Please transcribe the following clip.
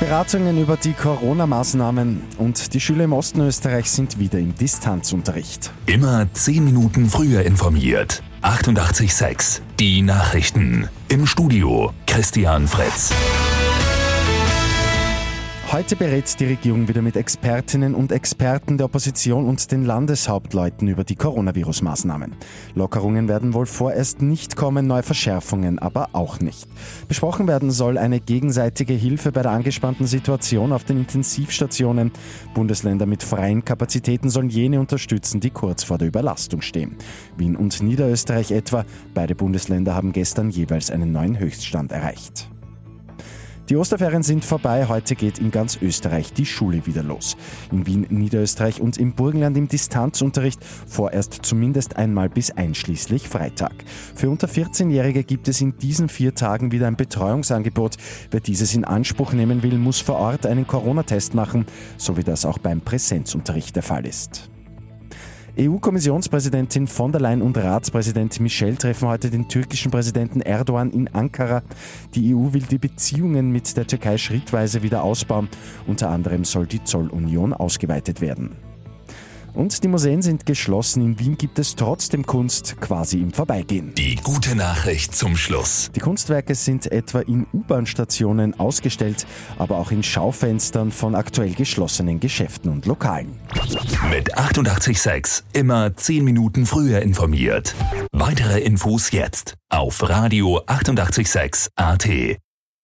Beratungen über die Corona-Maßnahmen und die Schüler im Osten Österreich sind wieder im Distanzunterricht. Immer 10 Minuten früher informiert. 88.6 Die Nachrichten. Im Studio Christian Fritz. Heute berät die Regierung wieder mit Expertinnen und Experten der Opposition und den Landeshauptleuten über die Coronavirus-Maßnahmen. Lockerungen werden wohl vorerst nicht kommen, neue Verschärfungen aber auch nicht. Besprochen werden soll eine gegenseitige Hilfe bei der angespannten Situation auf den Intensivstationen. Bundesländer mit freien Kapazitäten sollen jene unterstützen, die kurz vor der Überlastung stehen. Wien und Niederösterreich etwa, beide Bundesländer haben gestern jeweils einen neuen Höchststand erreicht. Die Osterferien sind vorbei. Heute geht in ganz Österreich die Schule wieder los. In Wien, Niederösterreich und im Burgenland im Distanzunterricht vorerst zumindest einmal bis einschließlich Freitag. Für unter 14-Jährige gibt es in diesen vier Tagen wieder ein Betreuungsangebot. Wer dieses in Anspruch nehmen will, muss vor Ort einen Corona-Test machen, so wie das auch beim Präsenzunterricht der Fall ist. EU-Kommissionspräsidentin von der Leyen und Ratspräsident Michel treffen heute den türkischen Präsidenten Erdogan in Ankara. Die EU will die Beziehungen mit der Türkei schrittweise wieder ausbauen. Unter anderem soll die Zollunion ausgeweitet werden. Und die Museen sind geschlossen. In Wien gibt es trotzdem Kunst quasi im Vorbeigehen. Die gute Nachricht zum Schluss. Die Kunstwerke sind etwa in U-Bahn-Stationen ausgestellt, aber auch in Schaufenstern von aktuell geschlossenen Geschäften und Lokalen. Mit 886 immer 10 Minuten früher informiert. Weitere Infos jetzt auf Radio 886 AT.